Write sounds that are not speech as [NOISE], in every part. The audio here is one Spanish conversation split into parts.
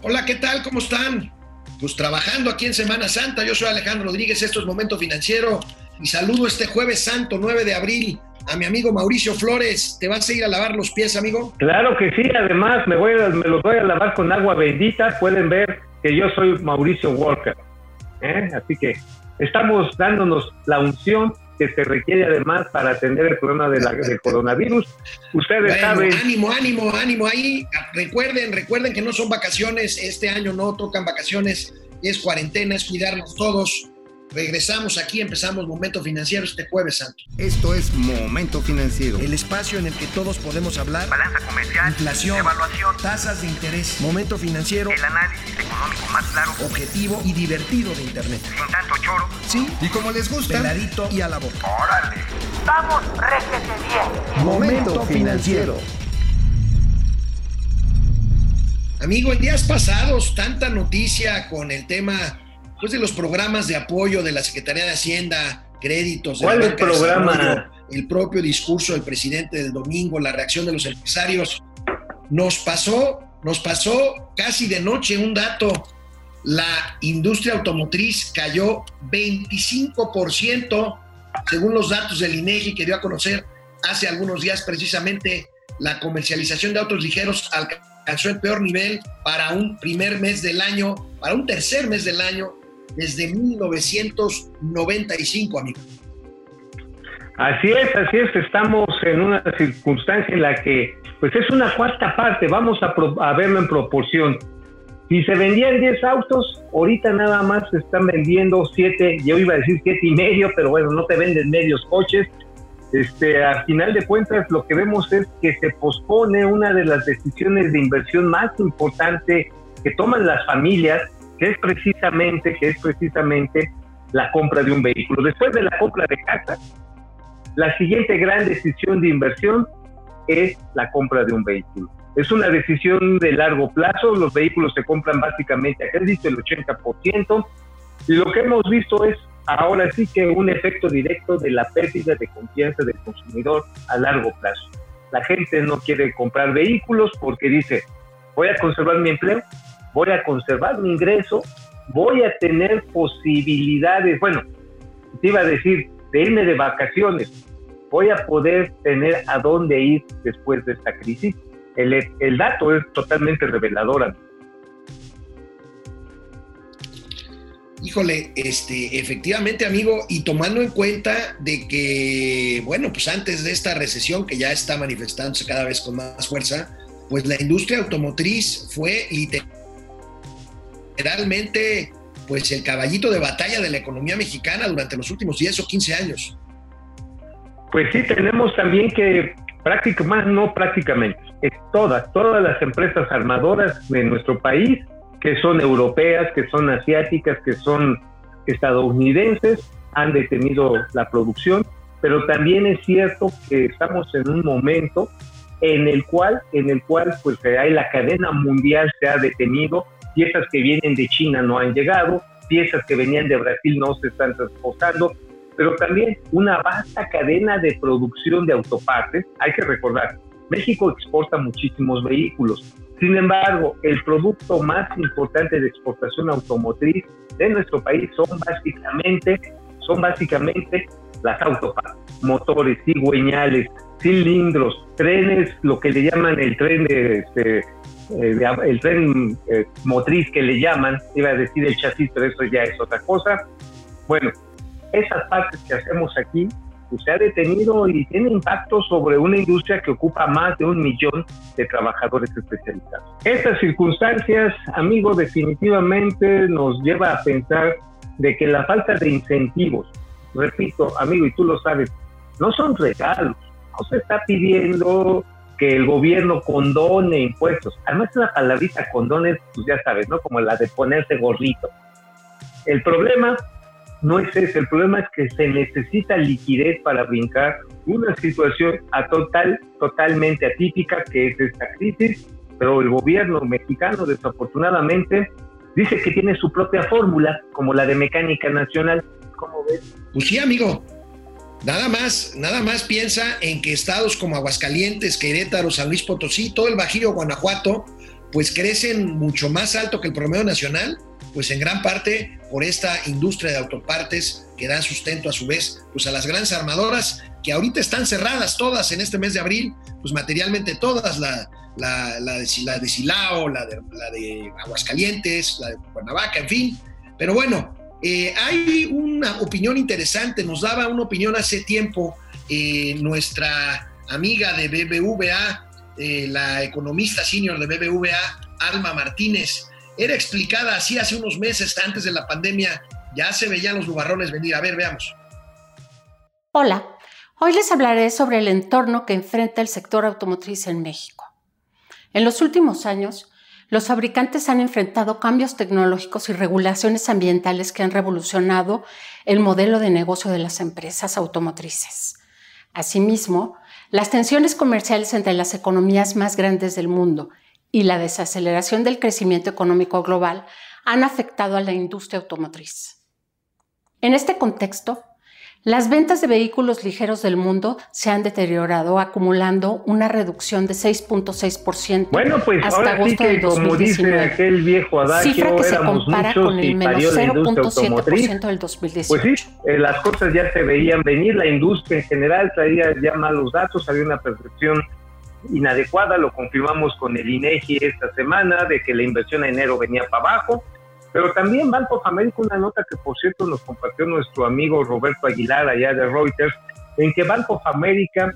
Hola, ¿qué tal? ¿Cómo están? Pues trabajando aquí en Semana Santa. Yo soy Alejandro Rodríguez, esto es Momento Financiero y saludo este jueves santo 9 de abril a mi amigo Mauricio Flores. ¿Te vas a ir a lavar los pies, amigo? Claro que sí, además me, voy me los voy a lavar con agua bendita. Pueden ver que yo soy Mauricio Walker. ¿eh? Así que estamos dándonos la unción que se requiere además para atender el problema de la, del coronavirus. Ustedes saben. Ánimo, ánimo, ánimo. Ahí recuerden, recuerden que no son vacaciones. Este año no tocan vacaciones. Es cuarentena, es cuidarnos todos. Regresamos aquí, empezamos Momento Financiero este jueves santo. Esto es Momento Financiero. El espacio en el que todos podemos hablar. Balanza comercial. Inflación. Evaluación. Tasas de interés. Momento Financiero. El análisis económico más claro. Objetivo y divertido de Internet. Sin tanto choro. Sí. Y como les gusta. Peladito y a la boca. Órale. Vamos, réjete bien. Momento Financiero. Amigo, en días pasados, tanta noticia con el tema pues, de los programas de apoyo de la Secretaría de Hacienda, créditos. El propio discurso del presidente del domingo, la reacción de los empresarios. Nos pasó, nos pasó casi de noche un dato. La industria automotriz cayó 25%, según los datos del INEGI que dio a conocer hace algunos días precisamente la comercialización de autos ligeros alcanzó el peor nivel para un primer mes del año, para un tercer mes del año, desde 1995, amigo. Así es, así es, estamos en una circunstancia en la que, pues es una cuarta parte, vamos a, pro- a verlo en proporción. Si se vendían 10 autos, ahorita nada más se están vendiendo 7, yo iba a decir 7 y medio, pero bueno, no te venden medios coches. Este, a final de cuentas, lo que vemos es que se pospone una de las decisiones de inversión más importante que toman las familias, que es precisamente, que es precisamente la compra de un vehículo. Después de la compra de casa, la siguiente gran decisión de inversión es la compra de un vehículo. Es una decisión de largo plazo, los vehículos se compran básicamente a crédito, el 80%, y lo que hemos visto es ahora sí que un efecto directo de la pérdida de confianza del consumidor a largo plazo. La gente no quiere comprar vehículos porque dice, voy a conservar mi empleo, voy a conservar mi ingreso, voy a tener posibilidades, bueno, te iba a decir, de irme de vacaciones, voy a poder tener a dónde ir después de esta crisis. El, dato es totalmente revelador. Híjole, este, efectivamente, amigo, y tomando en cuenta de que, bueno, pues antes de esta recesión que ya está manifestándose cada vez con más fuerza, pues la industria automotriz fue literalmente, pues el caballito de batalla de la economía mexicana durante los últimos 10 o 15 años. Pues sí, tenemos también que prácticamente, más no prácticamente, es todas, todas las empresas armadoras de nuestro país, que son europeas, que son asiáticas, que son estadounidenses, han detenido la producción, pero también es cierto que estamos en un momento en el cual, en el cual pues la cadena mundial se ha detenido, piezas que vienen de China no han llegado, piezas que venían de Brasil no se están transportando, pero también una vasta cadena de producción de autopartes. Hay que recordar, México exporta muchísimos vehículos. Sin embargo, el producto más importante de exportación automotriz de nuestro país son básicamente, son básicamente las autopartes, motores, cigüeñales, cilindros, trenes, lo que le llaman el tren de, este, el tren eh, motriz que le llaman, iba a decir el chasis, pero eso ya es otra cosa. Bueno, esas partes que hacemos aquí pues, se ha detenido y tiene impacto sobre una industria que ocupa más de un millón de trabajadores especializados. Estas circunstancias, amigo, definitivamente nos lleva a pensar de que la falta de incentivos, repito, amigo, y tú lo sabes, no son regalos, no se está pidiendo que el gobierno condone impuestos. Además, la palabrita condone, pues ya sabes, ¿no? Como la de ponerse gorrito. El problema no es ese, el problema es que se necesita liquidez para brincar una situación a total, totalmente atípica que es esta crisis, pero el gobierno mexicano desafortunadamente dice que tiene su propia fórmula, como la de mecánica nacional. ¿Cómo ves? Pues sí, amigo. Nada más, nada más piensa en que estados como Aguascalientes, Querétaro, San Luis Potosí, todo el Bajío, Guanajuato, pues crecen mucho más alto que el promedio nacional, pues en gran parte por esta industria de autopartes que da sustento a su vez pues a las grandes armadoras que ahorita están cerradas todas en este mes de abril, pues materialmente todas, la, la, de, la de Silao, la de, la de Aguascalientes, la de Cuernavaca, en fin. Pero bueno, eh, hay una opinión interesante, nos daba una opinión hace tiempo eh, nuestra amiga de BBVA, eh, la economista senior de BBVA, Alma Martínez. Era explicada así hace unos meses antes de la pandemia, ya se veían los nubarrones venir. A ver, veamos. Hola, hoy les hablaré sobre el entorno que enfrenta el sector automotriz en México. En los últimos años, los fabricantes han enfrentado cambios tecnológicos y regulaciones ambientales que han revolucionado el modelo de negocio de las empresas automotrices. Asimismo, las tensiones comerciales entre las economías más grandes del mundo y la desaceleración del crecimiento económico global han afectado a la industria automotriz. En este contexto, las ventas de vehículos ligeros del mundo se han deteriorado, acumulando una reducción de 6.6% bueno, pues hasta agosto sí del como 2019. dice aquel viejo adagio, cifra que se compara con el menos parió la industria automotriz. 0.7% del 2018. Pues sí, eh, las cosas ya se veían venir, la industria en general traía ya malos datos, había una percepción inadecuada, lo confirmamos con el INEGI esta semana, de que la inversión en enero venía para abajo, pero también Banco of America, una nota que por cierto nos compartió nuestro amigo Roberto Aguilar allá de Reuters, en que Banco of America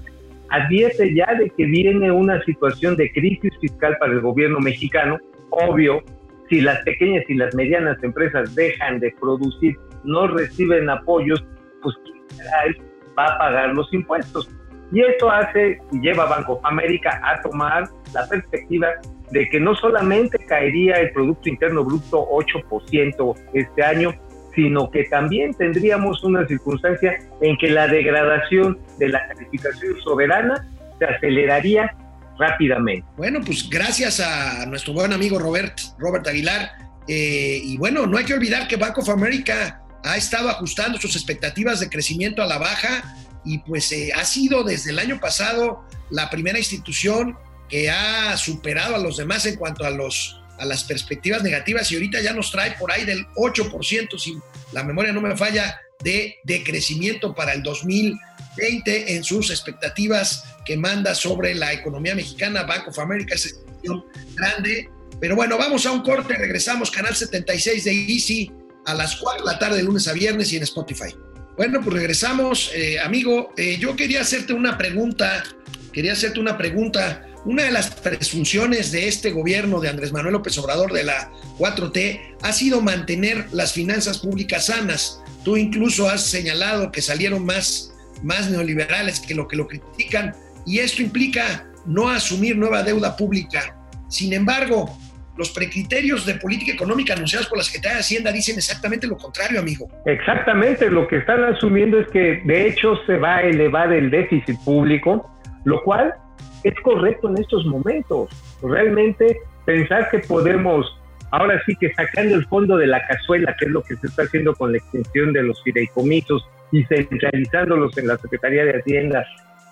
advierte ya de que viene una situación de crisis fiscal para el gobierno mexicano, obvio, si las pequeñas y las medianas empresas dejan de producir, no reciben apoyos, pues ¿quién va a pagar los impuestos? Y esto hace y lleva a Banco of America a tomar la perspectiva de que no solamente caería el Producto Interno Bruto 8% este año, sino que también tendríamos una circunstancia en que la degradación de la calificación soberana se aceleraría rápidamente. Bueno, pues gracias a nuestro buen amigo Robert, Robert Aguilar. Eh, y bueno, no hay que olvidar que Bank of America ha estado ajustando sus expectativas de crecimiento a la baja y pues eh, ha sido desde el año pasado la primera institución que ha superado a los demás en cuanto a, los, a las perspectivas negativas y ahorita ya nos trae por ahí del 8%, si la memoria no me falla, de, de crecimiento para el 2020 en sus expectativas que manda sobre la economía mexicana. Bank of America es institución grande. Pero bueno, vamos a un corte, regresamos, canal 76 de Easy a las 4 de la tarde, de lunes a viernes y en Spotify. Bueno, pues regresamos, eh, amigo. Eh, yo quería hacerte una pregunta, quería hacerte una pregunta. Una de las presunciones de este gobierno de Andrés Manuel López Obrador de la 4T ha sido mantener las finanzas públicas sanas. Tú incluso has señalado que salieron más, más neoliberales que lo que lo critican y esto implica no asumir nueva deuda pública. Sin embargo, los precriterios de política económica anunciados por la Secretaría de Hacienda dicen exactamente lo contrario, amigo. Exactamente, lo que están asumiendo es que de hecho se va a elevar el déficit público, lo cual es correcto en estos momentos. Realmente pensar que podemos, ahora sí que sacando el fondo de la cazuela, que es lo que se está haciendo con la extensión de los fideicomisos y centralizándolos en la Secretaría de Hacienda,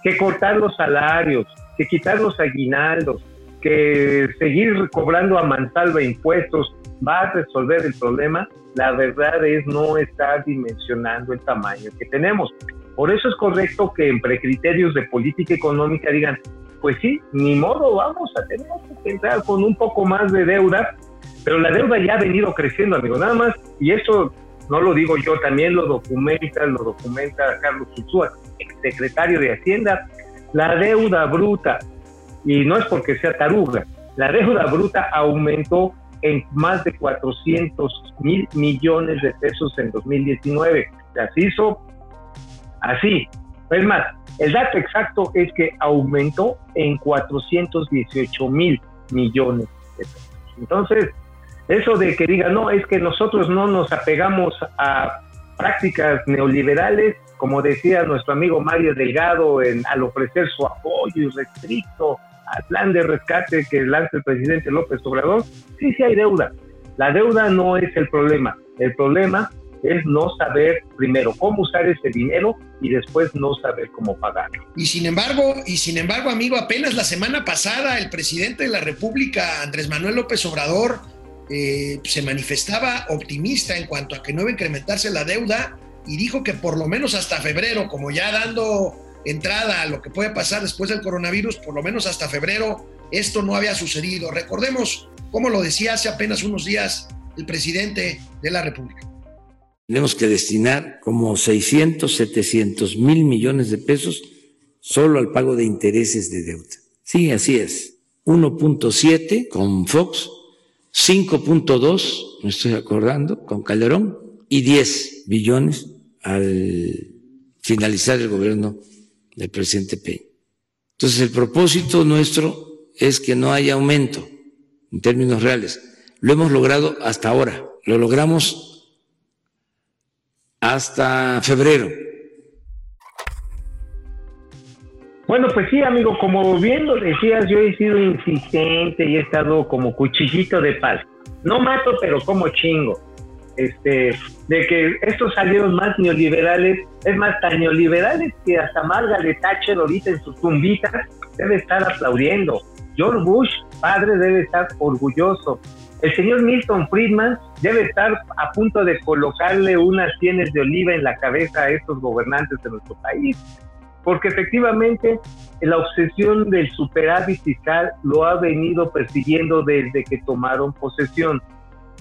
que cortar los salarios, que quitar los aguinaldos, que seguir cobrando a mansalva impuestos va a resolver el problema, la verdad es no estar dimensionando el tamaño que tenemos. Por eso es correcto que en precriterios de política económica digan, pues sí, ni modo, vamos a tener que entrar con un poco más de deuda, pero la deuda ya ha venido creciendo, amigo, nada más, y eso no lo digo yo, también lo documenta, lo documenta Carlos Ursúa, secretario de Hacienda, la deuda bruta, y no es porque sea taruga, la deuda bruta aumentó en más de 400 mil millones de pesos en 2019. Se hizo así. Es más, el dato exacto es que aumentó en 418 mil millones de pesos. Entonces, eso de que diga, no, es que nosotros no nos apegamos a prácticas neoliberales, como decía nuestro amigo Mario Delgado, en, al ofrecer su apoyo irrestricto al plan de rescate que lanza el presidente López Obrador, sí, sí hay deuda. La deuda no es el problema. El problema es no saber primero cómo usar ese dinero y después no saber cómo pagarlo. Y sin embargo, y sin embargo, amigo, apenas la semana pasada el presidente de la República, Andrés Manuel López Obrador, eh, se manifestaba optimista en cuanto a que no iba a incrementarse la deuda y dijo que por lo menos hasta febrero, como ya dando entrada a lo que puede pasar después del coronavirus, por lo menos hasta febrero, esto no había sucedido. Recordemos cómo lo decía hace apenas unos días el presidente de la República. Tenemos que destinar como 600, 700 mil millones de pesos solo al pago de intereses de deuda. Sí, así es. 1.7 con Fox, 5.2, me estoy acordando, con Calderón, y 10 billones al finalizar el gobierno del presidente Peña. Entonces, el propósito nuestro es que no haya aumento en términos reales. Lo hemos logrado hasta ahora. Lo logramos hasta febrero. Bueno, pues sí, amigo, como bien lo decías, yo he sido insistente y he estado como cuchillito de paz. No mato, pero como chingo. Este, de que estos salieron más neoliberales, es más, tan neoliberales que hasta Margaret Thatcher ahorita en sus tumbitas debe estar aplaudiendo. George Bush, padre, debe estar orgulloso. El señor Milton Friedman debe estar a punto de colocarle unas tienes de oliva en la cabeza a estos gobernantes de nuestro país, porque efectivamente la obsesión del superávit fiscal lo ha venido persiguiendo desde que tomaron posesión.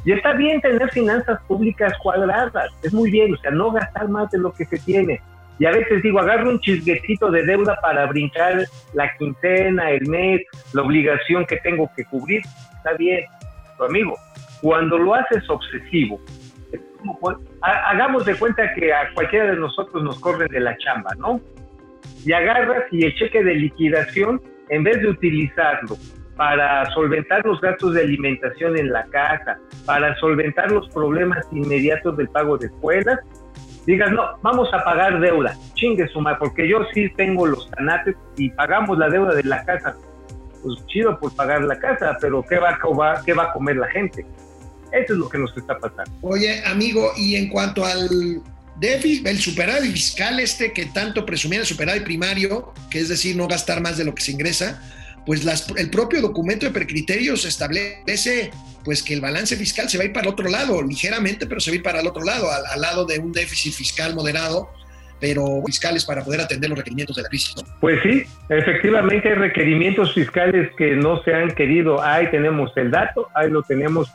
Y está bien tener finanzas públicas cuadradas, es muy bien, o sea, no gastar más de lo que se tiene. Y a veces digo, agarro un chisguecito de deuda para brincar la quincena, el mes, la obligación que tengo que cubrir, está bien, amigo. Cuando lo haces obsesivo, hagamos de cuenta que a cualquiera de nosotros nos corren de la chamba, ¿no? Y agarras y el cheque de liquidación, en vez de utilizarlo para solventar los gastos de alimentación en la casa, para solventar los problemas inmediatos del pago de escuelas, digas, no, vamos a pagar deuda, chingue su madre, porque yo sí tengo los tanates y pagamos la deuda de la casa pues chido por pagar la casa, pero ¿qué va, a, qué va a comer la gente? Eso es lo que nos está pasando. Oye, amigo, y en cuanto al déficit, el superávit fiscal este que tanto presumía el superávit primario, que es decir, no gastar más de lo que se ingresa, pues el propio documento de precriterios establece pues que el balance fiscal se va a ir para el otro lado, ligeramente, pero se va a ir para el otro lado, al lado de un déficit fiscal moderado pero fiscales para poder atender los requerimientos de la crisis. Pues sí, efectivamente hay requerimientos fiscales que no se han querido. Ahí tenemos el dato, ahí lo tenemos.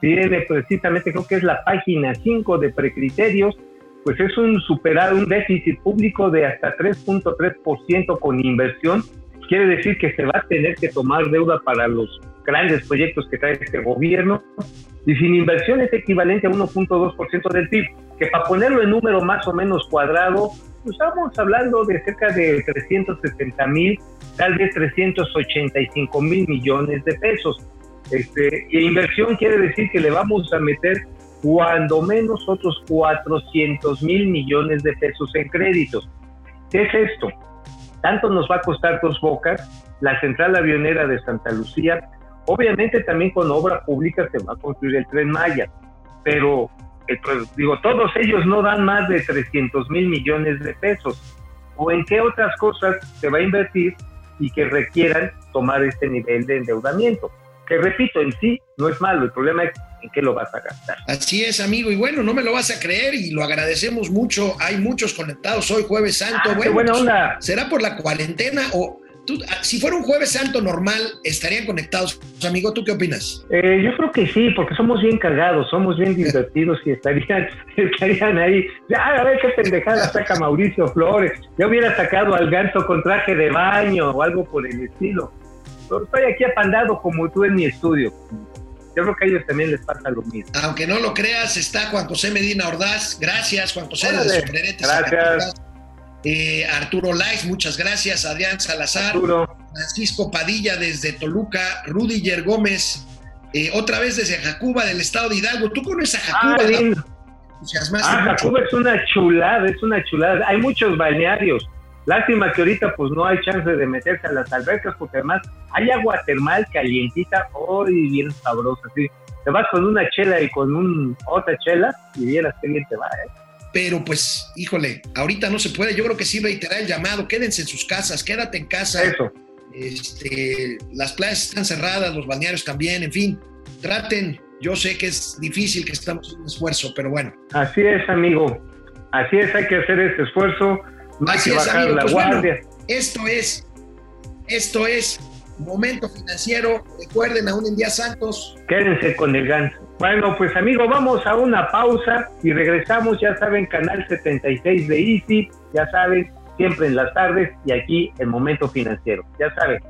Tiene precisamente, creo que es la página 5 de precriterios, pues es un superar un déficit público de hasta 3.3% con inversión. Quiere decir que se va a tener que tomar deuda para los grandes proyectos que trae este gobierno. Y sin inversión es equivalente a 1.2% del PIB que para ponerlo en número más o menos cuadrado, pues estamos hablando de cerca de 370 mil, tal vez 385 mil millones de pesos. Este, y inversión quiere decir que le vamos a meter cuando menos otros 400 mil millones de pesos en créditos. ¿Qué es esto? Tanto nos va a costar dos bocas, la central avionera de Santa Lucía, obviamente también con obra pública se va a construir el tren Maya, pero pues, digo, todos ellos no dan más de 300 mil millones de pesos. ¿O en qué otras cosas se va a invertir y que requieran tomar este nivel de endeudamiento? Que repito, en sí no es malo, el problema es en qué lo vas a gastar. Así es, amigo, y bueno, no me lo vas a creer y lo agradecemos mucho. Hay muchos conectados hoy, Jueves Santo. Ah, buena pues. ¿Será por la cuarentena o Ah, si fuera un jueves santo normal, ¿estarían conectados, amigo? ¿Tú qué opinas? Eh, yo creo que sí, porque somos bien cargados, somos bien [LAUGHS] divertidos y estarían, [LAUGHS] estarían ahí. Ya, a ver qué pendejada saca Mauricio Flores. Ya hubiera sacado al ganso con traje de baño o algo por el estilo. Pero estoy aquí apandado como tú en mi estudio. Yo creo que a ellos también les pasa lo mismo. Aunque no lo creas, está Juan José Medina Ordaz. Gracias, Juan José de Gracias. Eh, Arturo Lais, muchas gracias. Adrián Salazar, Francisco Padilla desde Toluca, Rudiger Gómez, eh, otra vez desde Jacuba, del estado de Hidalgo. ¿Tú conoces a Jacuba? Ah, ah Jacuba es una chulada, es una chulada. Hay muchos balnearios. Lástima que ahorita pues no hay chance de meterse a las albercas porque además hay agua termal calientita, hoy bien sabrosa, sí. Te vas con una chela y con un, otra chela y vieras qué bien te va, ¿eh? Pero pues, híjole, ahorita no se puede. Yo creo que sí reiterar el llamado. Quédense en sus casas, quédate en casa. Eso. Este, las playas están cerradas, los balnearios también, en fin. Traten. Yo sé que es difícil, que estamos en un esfuerzo, pero bueno. Así es, amigo. Así es, hay que hacer este esfuerzo. No hay Así que es, bajar amigo. la Pues bueno, guardia. esto es, esto es Momento Financiero. Recuerden, aún en Día Santos, Quédense con el ganso. Bueno, pues amigo, vamos a una pausa y regresamos, ya saben, canal 76 de Easy, ya saben, siempre en las tardes y aquí en Momento Financiero. Ya saben,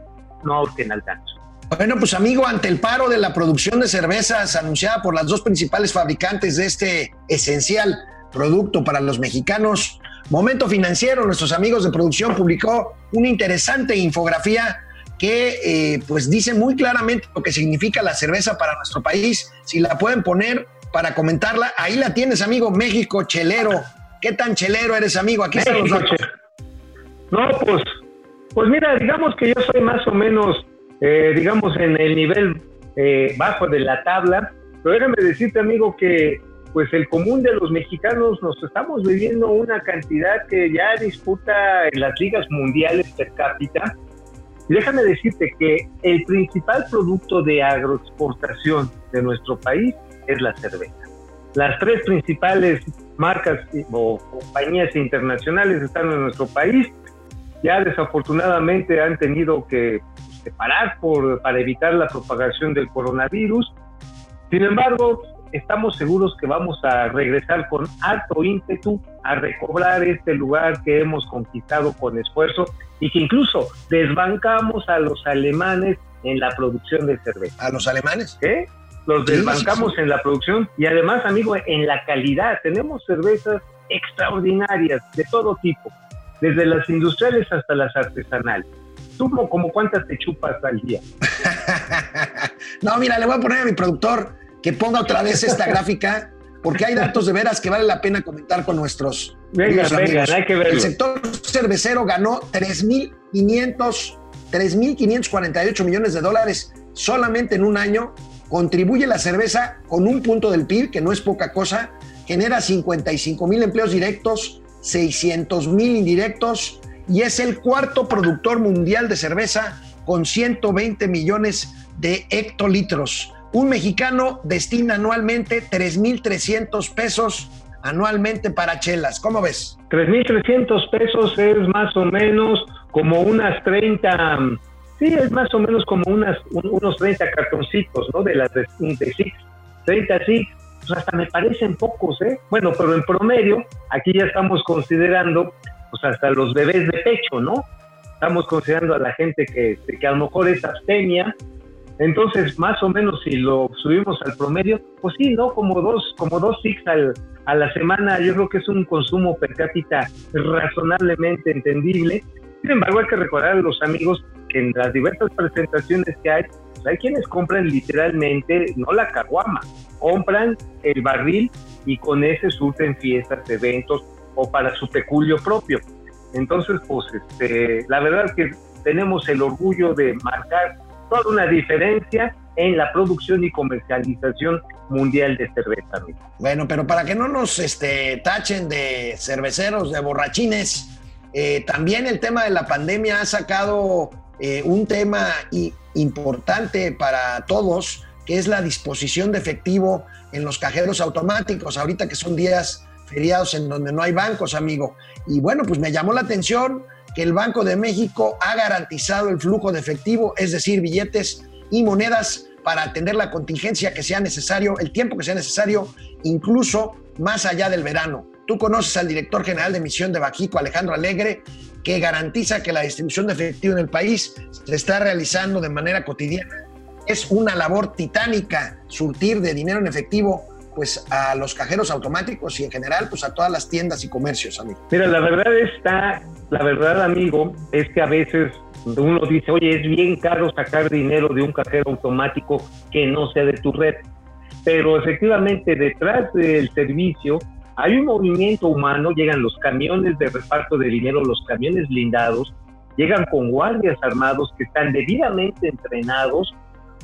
no ahorquen al ganso. Bueno, pues amigo, ante el paro de la producción de cervezas anunciada por las dos principales fabricantes de este esencial producto para los mexicanos, Momento Financiero, nuestros amigos de producción publicó una interesante infografía que eh, pues dice muy claramente lo que significa la cerveza para nuestro país. Si la pueden poner para comentarla, ahí la tienes, amigo, México chelero. ¿Qué tan chelero eres, amigo? Aquí están los datos. No, pues, pues mira, digamos que yo soy más o menos, eh, digamos, en el nivel eh, bajo de la tabla, pero déjame decirte, amigo, que pues el común de los mexicanos nos estamos viviendo una cantidad que ya disputa en las ligas mundiales per cápita. Y déjame decirte que el principal producto de agroexportación de nuestro país es la cerveza. Las tres principales marcas o compañías internacionales están en nuestro país. Ya desafortunadamente han tenido que pues, separar por, para evitar la propagación del coronavirus. Sin embargo, estamos seguros que vamos a regresar con alto ímpetu a recobrar este lugar que hemos conquistado con esfuerzo y que incluso desbancamos a los alemanes en la producción de cerveza. ¿A los alemanes? ¿eh? Los desbancamos sí, sí. en la producción y además, amigo, en la calidad. Tenemos cervezas extraordinarias de todo tipo, desde las industriales hasta las artesanales. ¿Tú como cuántas te chupas al día? [LAUGHS] no, mira, le voy a poner a mi productor que ponga otra vez esta [LAUGHS] gráfica, porque hay datos de veras que vale la pena comentar con nuestros Venga, queridos venga, amigos. hay que verlo. El sector cervecero ganó 3.500 3.548 millones de dólares solamente en un año. Contribuye la cerveza con un punto del PIB, que no es poca cosa. Genera 55 mil empleos directos, 600 mil indirectos y es el cuarto productor mundial de cerveza con 120 millones de hectolitros. Un mexicano destina anualmente 3.300 pesos anualmente para chelas. ¿Cómo ves? 3.300 pesos es más o menos como unas 30, mm, sí, es más o menos como unas, un- unos 30 cartoncitos, ¿no? De las de, de Six. 30 Six, pues hasta me parecen pocos, ¿eh? Bueno, pero en promedio, aquí ya estamos considerando, pues hasta los bebés de pecho, ¿no? Estamos considerando a la gente que, que a lo mejor es abstemia, entonces, más o menos, si lo subimos al promedio, pues sí, ¿no? Como dos, como dos six al, a la semana, yo creo que es un consumo per cápita razonablemente entendible. Sin embargo, hay que recordar a los amigos que en las diversas presentaciones que hay, pues hay quienes compran literalmente, no la caguama, compran el barril y con ese surten fiestas, eventos o para su peculio propio. Entonces, pues, este, la verdad que tenemos el orgullo de marcar toda una diferencia en la producción y comercialización mundial de cerveza. amigo. Bueno, pero para que no nos este, tachen de cerveceros, de borrachines, eh, también el tema de la pandemia ha sacado eh, un tema importante para todos, que es la disposición de efectivo en los cajeros automáticos, ahorita que son días feriados en donde no hay bancos, amigo. Y bueno, pues me llamó la atención que el Banco de México ha garantizado el flujo de efectivo, es decir, billetes y monedas para atender la contingencia que sea necesario, el tiempo que sea necesario, incluso más allá del verano. Tú conoces al director general de misión de Bajico, Alejandro Alegre, que garantiza que la distribución de efectivo en el país se está realizando de manera cotidiana. Es una labor titánica surtir de dinero en efectivo pues a los cajeros automáticos y en general pues a todas las tiendas y comercios, amigo. Mira, la verdad está, la verdad, amigo, es que a veces uno dice, oye, es bien caro sacar dinero de un cajero automático que no sea de tu red. Pero efectivamente, detrás del servicio hay un movimiento humano, llegan los camiones de reparto de dinero, los camiones blindados, llegan con guardias armados que están debidamente entrenados.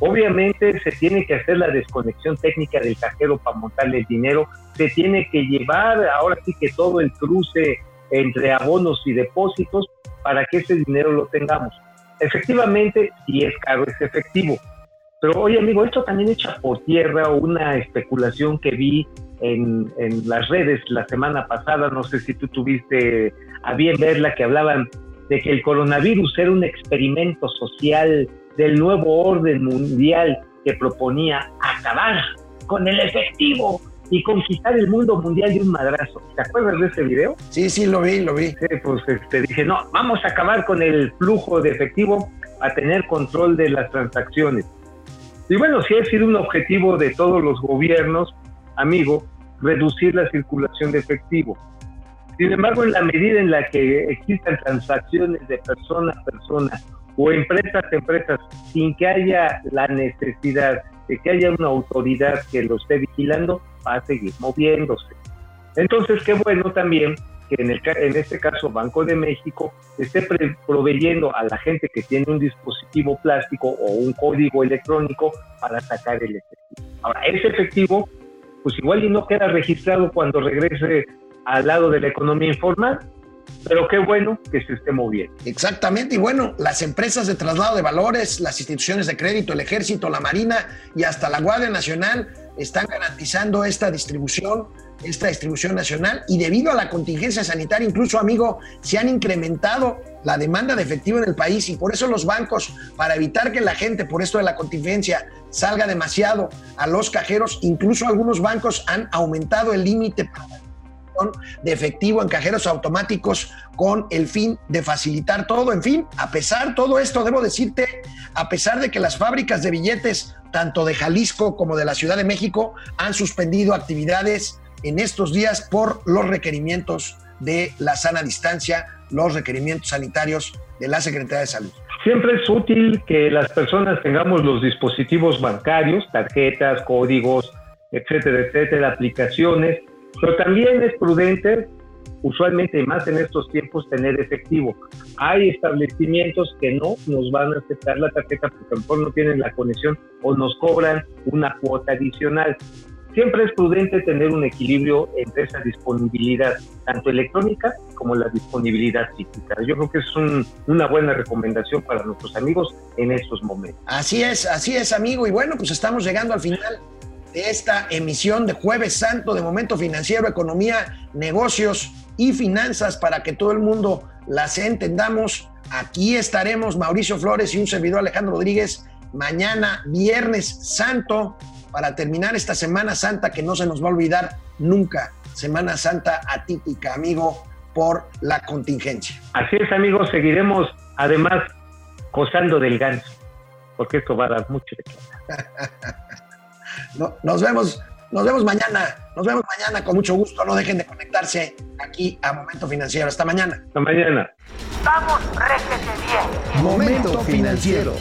Obviamente se tiene que hacer la desconexión técnica del cajero para montarle el dinero, se tiene que llevar ahora sí que todo el cruce entre abonos y depósitos para que ese dinero lo tengamos. Efectivamente, si es caro, es efectivo. Pero oye amigo, esto también echa por tierra una especulación que vi en, en, las redes la semana pasada, no sé si tú tuviste a bien verla, que hablaban de que el coronavirus era un experimento social del nuevo orden mundial que proponía acabar con el efectivo y conquistar el mundo mundial de un madrazo. ¿Te acuerdas de ese video? Sí, sí, lo vi, lo vi. Sí, pues este, dije, no, vamos a acabar con el flujo de efectivo a tener control de las transacciones. Y bueno, sí ha sido un objetivo de todos los gobiernos, amigo, reducir la circulación de efectivo. Sin embargo, en la medida en la que existan transacciones de persona a persona o empresas a empresas sin que haya la necesidad de que haya una autoridad que lo esté vigilando, va a seguir moviéndose. Entonces, qué bueno también que en, el, en este caso Banco de México esté proveyendo a la gente que tiene un dispositivo plástico o un código electrónico para sacar el efectivo. Ahora, ese efectivo, pues igual y no queda registrado cuando regrese al lado de la economía informal, pero qué bueno que se esté moviendo. Exactamente, y bueno, las empresas de traslado de valores, las instituciones de crédito, el ejército, la marina y hasta la Guardia Nacional están garantizando esta distribución, esta distribución nacional y debido a la contingencia sanitaria, incluso amigo, se han incrementado la demanda de efectivo en el país y por eso los bancos, para evitar que la gente, por esto de la contingencia, salga demasiado a los cajeros, incluso algunos bancos han aumentado el límite de efectivo en cajeros automáticos con el fin de facilitar todo. En fin, a pesar de todo esto, debo decirte, a pesar de que las fábricas de billetes, tanto de Jalisco como de la Ciudad de México, han suspendido actividades en estos días por los requerimientos de la sana distancia, los requerimientos sanitarios de la Secretaría de Salud. Siempre es útil que las personas tengamos los dispositivos bancarios, tarjetas, códigos, etcétera, etcétera, aplicaciones pero también es prudente, usualmente más en estos tiempos, tener efectivo. Hay establecimientos que no nos van a aceptar la tarjeta porque a lo mejor no tienen la conexión o nos cobran una cuota adicional. Siempre es prudente tener un equilibrio entre esa disponibilidad, tanto electrónica como la disponibilidad física. Yo creo que es una buena recomendación para nuestros amigos en estos momentos. Así es, así es, amigo. Y bueno, pues estamos llegando al final de esta emisión de Jueves Santo de Momento Financiero, Economía, Negocios y Finanzas para que todo el mundo las entendamos. Aquí estaremos Mauricio Flores y un servidor Alejandro Rodríguez mañana, Viernes Santo, para terminar esta Semana Santa que no se nos va a olvidar nunca. Semana Santa atípica, amigo, por la contingencia. Así es, amigos, seguiremos además gozando del ganso, porque esto va a dar mucho de [LAUGHS] nos vemos, nos vemos mañana, nos vemos mañana con mucho gusto. No dejen de conectarse aquí a Momento Financiero. Hasta mañana. Hasta mañana. Vamos, réjete bien. Momento Financiero.